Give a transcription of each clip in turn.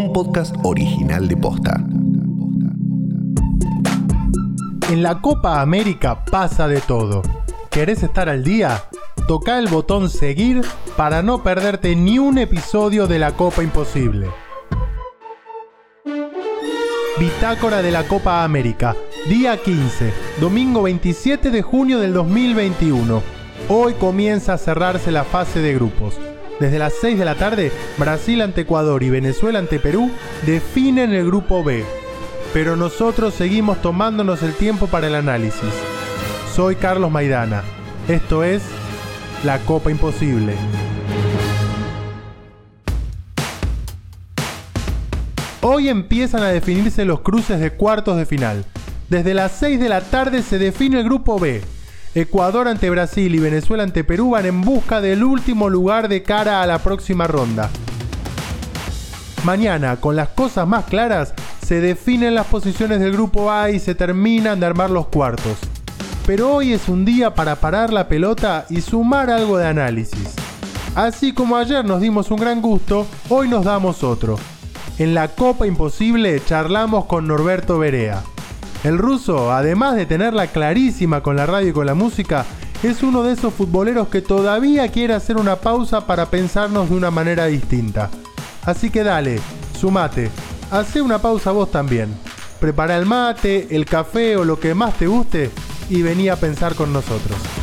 un podcast original de Posta. En la Copa América pasa de todo. ¿Querés estar al día? Toca el botón seguir para no perderte ni un episodio de la Copa Imposible. Bitácora de la Copa América, día 15, domingo 27 de junio del 2021. Hoy comienza a cerrarse la fase de grupos. Desde las 6 de la tarde, Brasil ante Ecuador y Venezuela ante Perú definen el grupo B. Pero nosotros seguimos tomándonos el tiempo para el análisis. Soy Carlos Maidana. Esto es La Copa Imposible. Hoy empiezan a definirse los cruces de cuartos de final. Desde las 6 de la tarde se define el grupo B. Ecuador ante Brasil y Venezuela ante Perú van en busca del último lugar de cara a la próxima ronda. Mañana, con las cosas más claras, se definen las posiciones del grupo A y se terminan de armar los cuartos. Pero hoy es un día para parar la pelota y sumar algo de análisis. Así como ayer nos dimos un gran gusto, hoy nos damos otro. En la Copa Imposible charlamos con Norberto Berea. El ruso, además de tenerla clarísima con la radio y con la música, es uno de esos futboleros que todavía quiere hacer una pausa para pensarnos de una manera distinta. Así que dale, sumate, hace una pausa vos también. Prepara el mate, el café o lo que más te guste y vení a pensar con nosotros.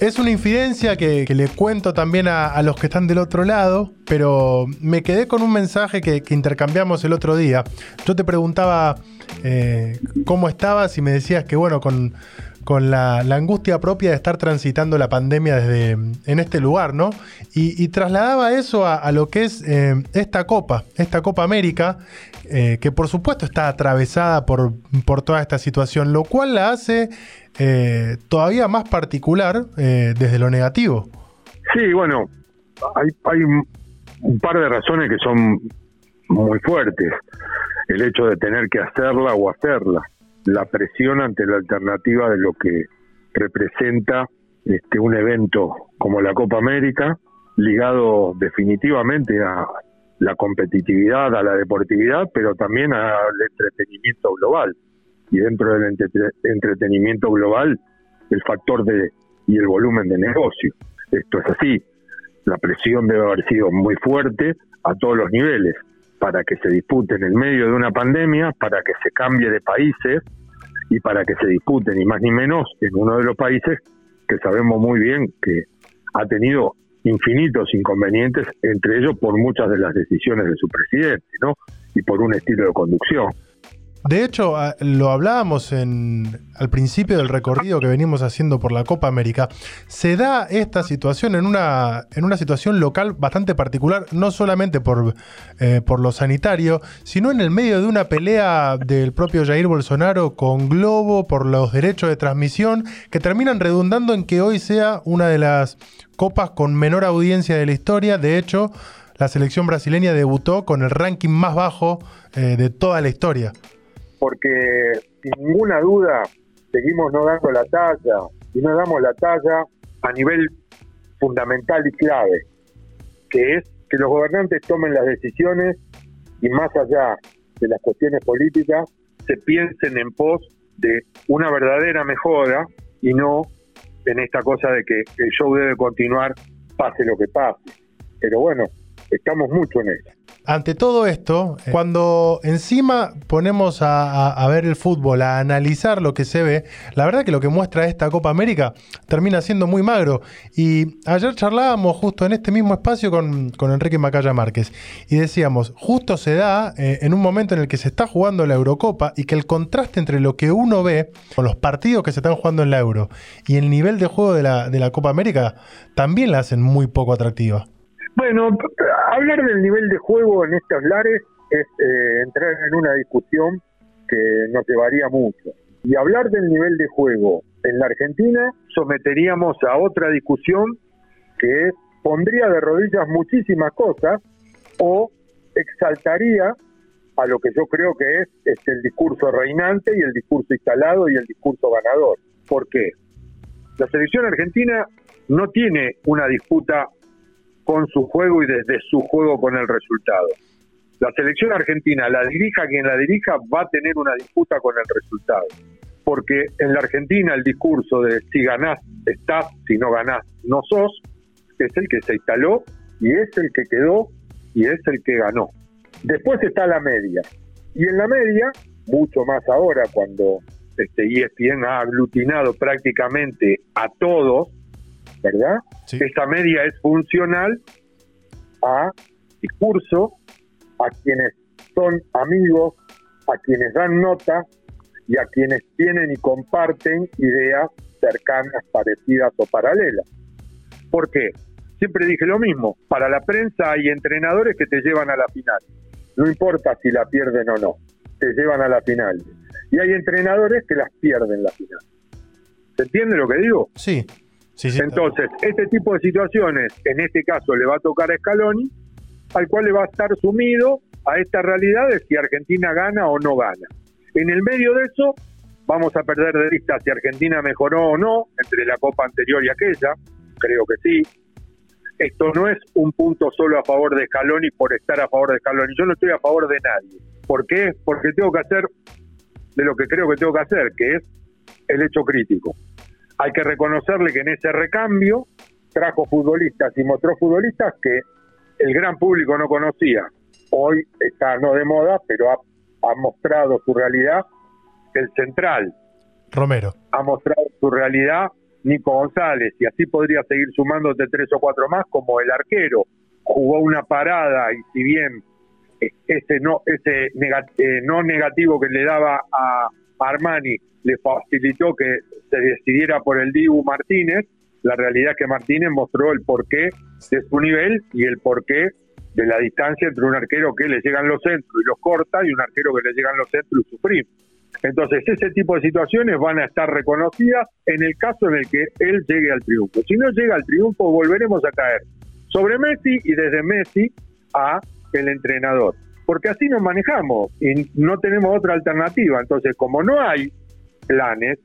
Es una infidencia que, le cuento también a, los que están del otro lado, pero me quedé con un mensaje que, intercambiamos el otro día. Yo te preguntaba eh, cómo estabas y me decías que, bueno, con, la, angustia propia de estar transitando la pandemia desde en este lugar, ¿no? Y, trasladaba eso a, lo que es eh, esta Copa, esta Copa América, eh, que por supuesto está atravesada por, por toda esta situación, lo cual la hace eh, todavía más particular eh, desde lo negativo. Sí, bueno, hay, hay un par de razones que son muy fuertes. El hecho de tener que hacerla o hacerla, la presión ante la alternativa de lo que representa este un evento como la Copa América, ligado definitivamente a la competitividad, a la deportividad, pero también al entretenimiento global y dentro del entretenimiento global el factor de y el volumen de negocio. Esto es así. La presión debe haber sido muy fuerte a todos los niveles para que se dispute en el medio de una pandemia, para que se cambie de países y para que se dispute ni más ni menos en uno de los países que sabemos muy bien que ha tenido infinitos inconvenientes, entre ellos por muchas de las decisiones de su presidente, ¿no? Y por un estilo de conducción. De hecho, lo hablábamos en, al principio del recorrido que venimos haciendo por la Copa América. Se da esta situación en una, en una situación local bastante particular, no solamente por, eh, por lo sanitario, sino en el medio de una pelea del propio Jair Bolsonaro con Globo por los derechos de transmisión, que terminan redundando en que hoy sea una de las copas con menor audiencia de la historia. De hecho, la selección brasileña debutó con el ranking más bajo eh, de toda la historia porque sin ninguna duda seguimos no dando la talla y no damos la talla a nivel fundamental y clave, que es que los gobernantes tomen las decisiones y más allá de las cuestiones políticas, se piensen en pos de una verdadera mejora y no en esta cosa de que el show debe continuar pase lo que pase. Pero bueno, estamos mucho en eso ante todo esto, eh. cuando encima ponemos a, ver el fútbol, a analizar lo que se ve, la verdad que lo que muestra esta Copa América termina siendo muy magro. Y ayer charlábamos justo en este mismo espacio con, Enrique Macaya Márquez y decíamos, justo se da eh, en un momento en el que se está jugando la Eurocopa y que el contraste entre lo que uno ve con los partidos que se están jugando en la Euro y el nivel de juego de la, de la Copa América también la hacen muy poco atractiva. Bueno, hablar del nivel de juego en estos lares es eh, entrar en una discusión que nos llevaría mucho. Y hablar del nivel de juego en la Argentina someteríamos a otra discusión que pondría de rodillas muchísimas cosas o exaltaría a lo que yo creo que es, es el discurso reinante y el discurso instalado y el discurso ganador. ¿Por qué? La selección argentina no tiene una disputa con su juego y desde su juego con el resultado. La selección argentina, la dirija quien la dirija, va a tener una disputa con el resultado. Porque en la Argentina el discurso de si ganás, estás, si no ganás, no sos, es el que se instaló y es el que quedó y es el que ganó. Después está la media. Y en la media, mucho más ahora cuando este ESPN ha aglutinado prácticamente a todos, ¿verdad? Esta media es funcional a discurso, a quienes son amigos, a quienes dan nota y a quienes tienen y comparten ideas cercanas, parecidas o paralelas. ¿Por qué? Siempre dije lo mismo, para la prensa hay entrenadores que te llevan a la final, no importa si la pierden o no, te llevan a la final. Y hay entrenadores que las pierden la final. ¿Se entiende lo que digo? Sí. Entonces, este tipo de situaciones, en este caso le va a tocar a Scaloni, al cual le va a estar sumido a esta realidad de si Argentina gana o no gana. En el medio de eso, vamos a perder de vista si Argentina mejoró o no entre la Copa anterior y aquella, creo que sí. Esto no es un punto solo a favor de Scaloni por estar a favor de Scaloni. Yo no estoy a favor de nadie. ¿Por qué? Porque tengo que hacer de lo que creo que tengo que hacer, que es el hecho crítico. Hay que reconocerle que en ese recambio trajo futbolistas y mostró futbolistas que el gran público no conocía. Hoy está no de moda, pero ha, mostrado su realidad el central. Romero. Ha mostrado su realidad Nico González y así podría seguir sumándote tres o cuatro más como el arquero. Jugó una parada y si bien ese no ese eh, no negativo que le daba a Armani le facilitó que se decidiera por el Dibu Martínez, la realidad es que Martínez mostró el porqué de su nivel y el porqué de la distancia entre un arquero que le llegan los centros y los corta y un arquero que le llegan los centros y sufrir. Entonces, ese tipo de situaciones van a estar reconocidas en el caso en el que él llegue al triunfo. Si no llega al triunfo, volveremos a caer sobre Messi y desde Messi a el entrenador. Porque así nos manejamos y no tenemos otra alternativa. Entonces, como no hay planes,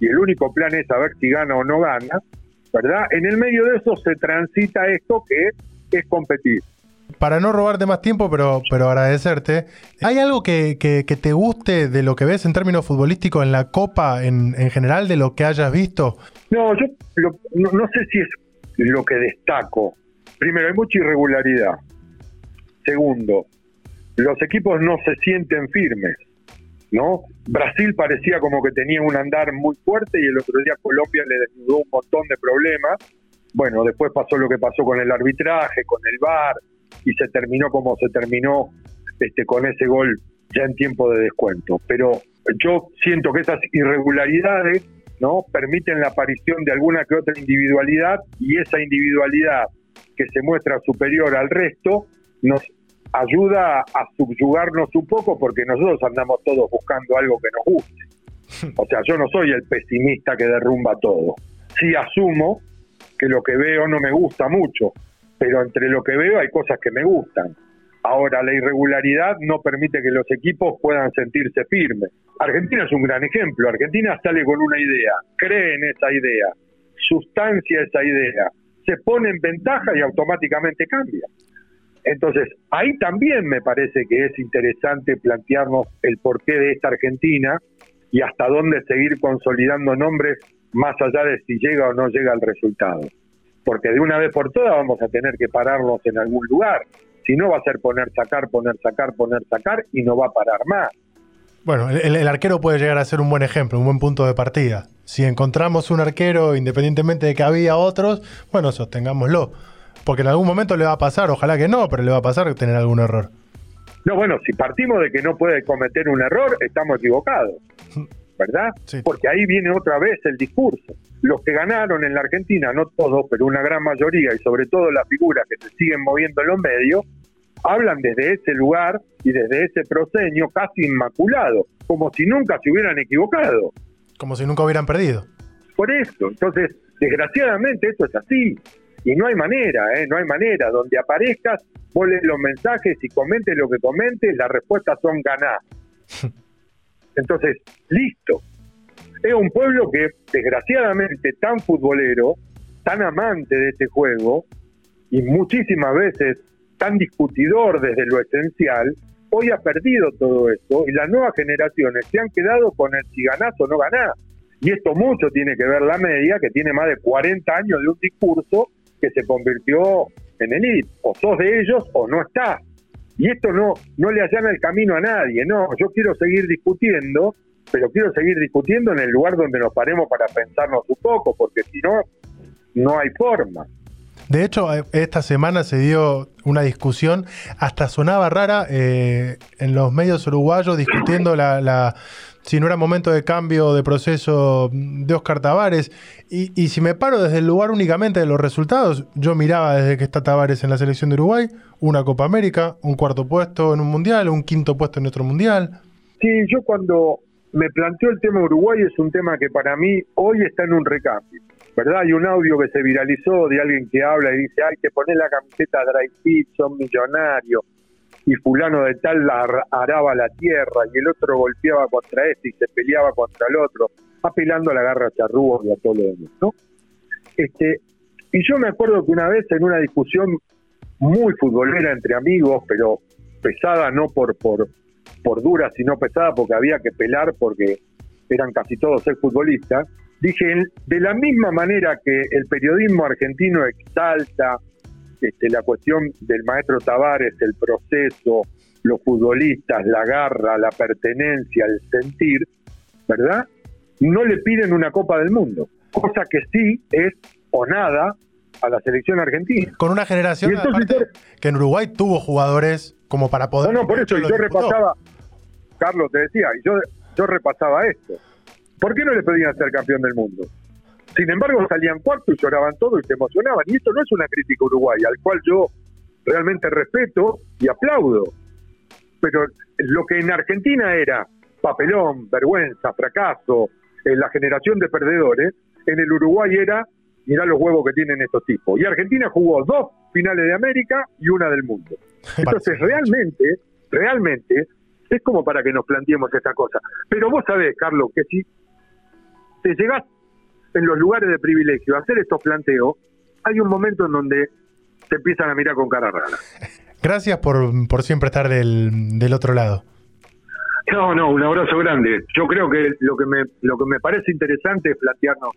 y el único plan es saber si gana o no gana, ¿verdad? En el medio de eso se transita esto que es competir. Para no robarte más tiempo, pero, pero agradecerte, ¿hay algo que, que, te guste de lo que ves en términos futbolísticos en la Copa en, en general, de lo que hayas visto? No, yo no, no sé si es lo que destaco. Primero, hay mucha irregularidad. Segundo, los equipos no se sienten firmes. ¿No? Brasil parecía como que tenía un andar muy fuerte y el otro día Colombia le desnudó un montón de problemas. Bueno, después pasó lo que pasó con el arbitraje, con el VAR y se terminó como se terminó este con ese gol ya en tiempo de descuento. Pero yo siento que esas irregularidades, ¿no? permiten la aparición de alguna que otra individualidad y esa individualidad que se muestra superior al resto nos ayuda a subyugarnos un poco porque nosotros andamos todos buscando algo que nos guste. O sea, yo no soy el pesimista que derrumba todo. Sí asumo que lo que veo no me gusta mucho, pero entre lo que veo hay cosas que me gustan. Ahora, la irregularidad no permite que los equipos puedan sentirse firmes. Argentina es un gran ejemplo. Argentina sale con una idea, cree en esa idea, sustancia esa idea, se pone en ventaja y automáticamente cambia. Entonces, ahí también me parece que es interesante plantearnos el porqué de esta Argentina y hasta dónde seguir consolidando nombres más allá de si llega o no llega el resultado. Porque de una vez por todas vamos a tener que pararnos en algún lugar. Si no va a ser poner, sacar, poner, sacar, poner, sacar y no va a parar más. Bueno, el, el, arquero puede llegar a ser un buen ejemplo, un buen punto de partida. Si encontramos un arquero, independientemente de que había otros, bueno, sostengámoslo. Porque en algún momento le va a pasar, ojalá que no, pero le va a pasar tener algún error. No, bueno, si partimos de que no puede cometer un error, estamos equivocados, ¿verdad? Porque ahí viene otra vez el discurso. Los que ganaron en la Argentina, no todos, pero una gran mayoría, y sobre todo las figuras que se siguen moviendo en los medios, hablan desde ese lugar y desde ese proseño casi inmaculado, como si nunca se hubieran equivocado. Como si nunca hubieran perdido. Por eso, entonces, desgraciadamente esto es así. Y no hay manera, ¿eh? no hay manera. Donde aparezcas, vos los mensajes y comentes lo que comentes, las respuestas son ganar. Entonces, listo. Es un pueblo que, desgraciadamente, tan futbolero, tan amante de este juego, y muchísimas veces tan discutidor desde lo esencial, hoy ha perdido todo esto y las nuevas generaciones se han quedado con el si ganás o no ganás. Y esto mucho tiene que ver la media, que tiene más de 40 años de un discurso que se convirtió en elite. O sos de ellos o no estás. Y esto no, no le allana el camino a nadie. No, yo quiero seguir discutiendo, pero quiero seguir discutiendo en el lugar donde nos paremos para pensarnos un poco, porque si no, no hay forma. De hecho, eh, esta semana se dio una discusión, hasta sonaba rara eh, en los medios uruguayos discutiendo la, si no era momento de cambio de proceso de Oscar Tavares. Y, y, si me paro desde el lugar únicamente de los resultados, yo miraba desde que está Tavares en la selección de Uruguay, una Copa América, un cuarto puesto en un mundial, un quinto puesto en otro mundial. Sí, yo cuando me planteo el tema Uruguay es un tema que para mí hoy está en un recambio. ¿verdad? Hay un audio que se viralizó de alguien que habla y dice, ay, que pones la camiseta Fit, son millonarios, y fulano de tal araba la tierra, y el otro golpeaba contra este y se peleaba contra el otro, apelando a la garra charrúa y a todo lo demás, ¿no? Este, y yo me acuerdo que una vez en una discusión muy futbolera entre amigos, pero pesada no por, por, por dura, sino pesada porque había que pelar porque eran casi todos ser futbolistas, Dije, de la misma manera que el periodismo argentino exalta este, la cuestión del maestro Tavares, el proceso, los futbolistas, la garra, la pertenencia, el sentir, ¿verdad? No le piden una Copa del Mundo, cosa que sí es o nada a la selección argentina. Con una generación que en Uruguay tuvo jugadores como para poder... No, no, por eso yo repasaba, Carlos te decía, yo, yo repasaba esto. ¿Por qué no le pedían ser campeón del mundo? Sin embargo, salían cuarto y lloraban todo y se emocionaban. Y esto no es una crítica uruguaya, al cual yo realmente respeto y aplaudo. Pero lo que en Argentina era papelón, vergüenza, fracaso, en la generación de perdedores, en el Uruguay era, mirá los huevos que tienen estos tipos. Y Argentina jugó dos finales de América y una del mundo. Entonces, realmente, realmente, es como para que nos planteemos esta cosa. Pero vos sabés, Carlos, que si te llegás en los lugares de privilegio hacer estos planteos, hay un momento en donde te empiezan a mirar con cara rara. Gracias por, por siempre estar del, del otro lado. No, no, un abrazo grande. Yo creo que lo que me, lo que me parece interesante es plantearnos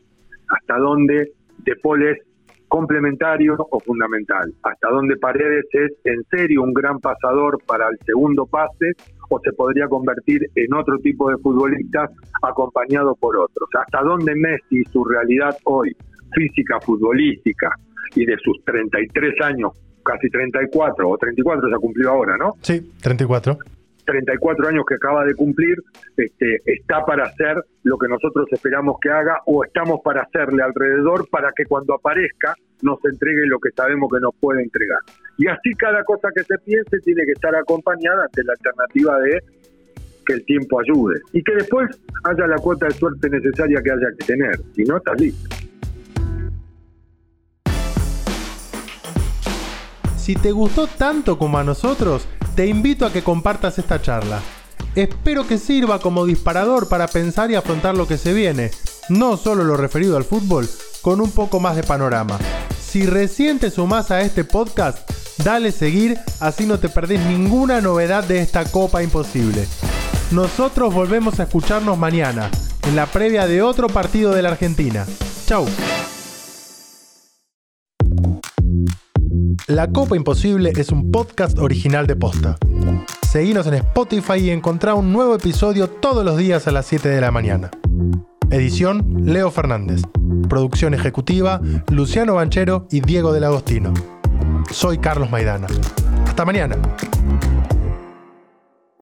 hasta dónde De Paul es complementario o fundamental, hasta dónde Paredes es en serio un gran pasador para el segundo pase o se podría convertir en otro tipo de futbolista acompañado por otros. Hasta dónde Messi, su realidad hoy, física, futbolística y de sus 33 años, casi 34 o 34 se cumplió ahora, ¿no? Sí, 34. 34 años que acaba de cumplir, este, está para hacer lo que nosotros esperamos que haga o estamos para hacerle alrededor para que cuando aparezca nos entregue lo que sabemos que nos puede entregar. Y así cada cosa que se piense tiene que estar acompañada ante la alternativa de que el tiempo ayude y que después haya la cuota de suerte necesaria que haya que tener, si no, está listo. Si te gustó tanto como a nosotros, te invito a que compartas esta charla. Espero que sirva como disparador para pensar y afrontar lo que se viene, no solo lo referido al fútbol, con un poco más de panorama. Si recién te sumás a este podcast, dale seguir, así no te perdés ninguna novedad de esta Copa Imposible. Nosotros volvemos a escucharnos mañana, en la previa de otro partido de la Argentina. Chau. La Copa Imposible es un podcast original de Posta. Seguinos en Spotify y encontrá un nuevo episodio todos los días a las 7 de la mañana. Edición Leo Fernández. Producción ejecutiva Luciano Banchero y Diego del Agostino. Soy Carlos Maidana. Hasta mañana.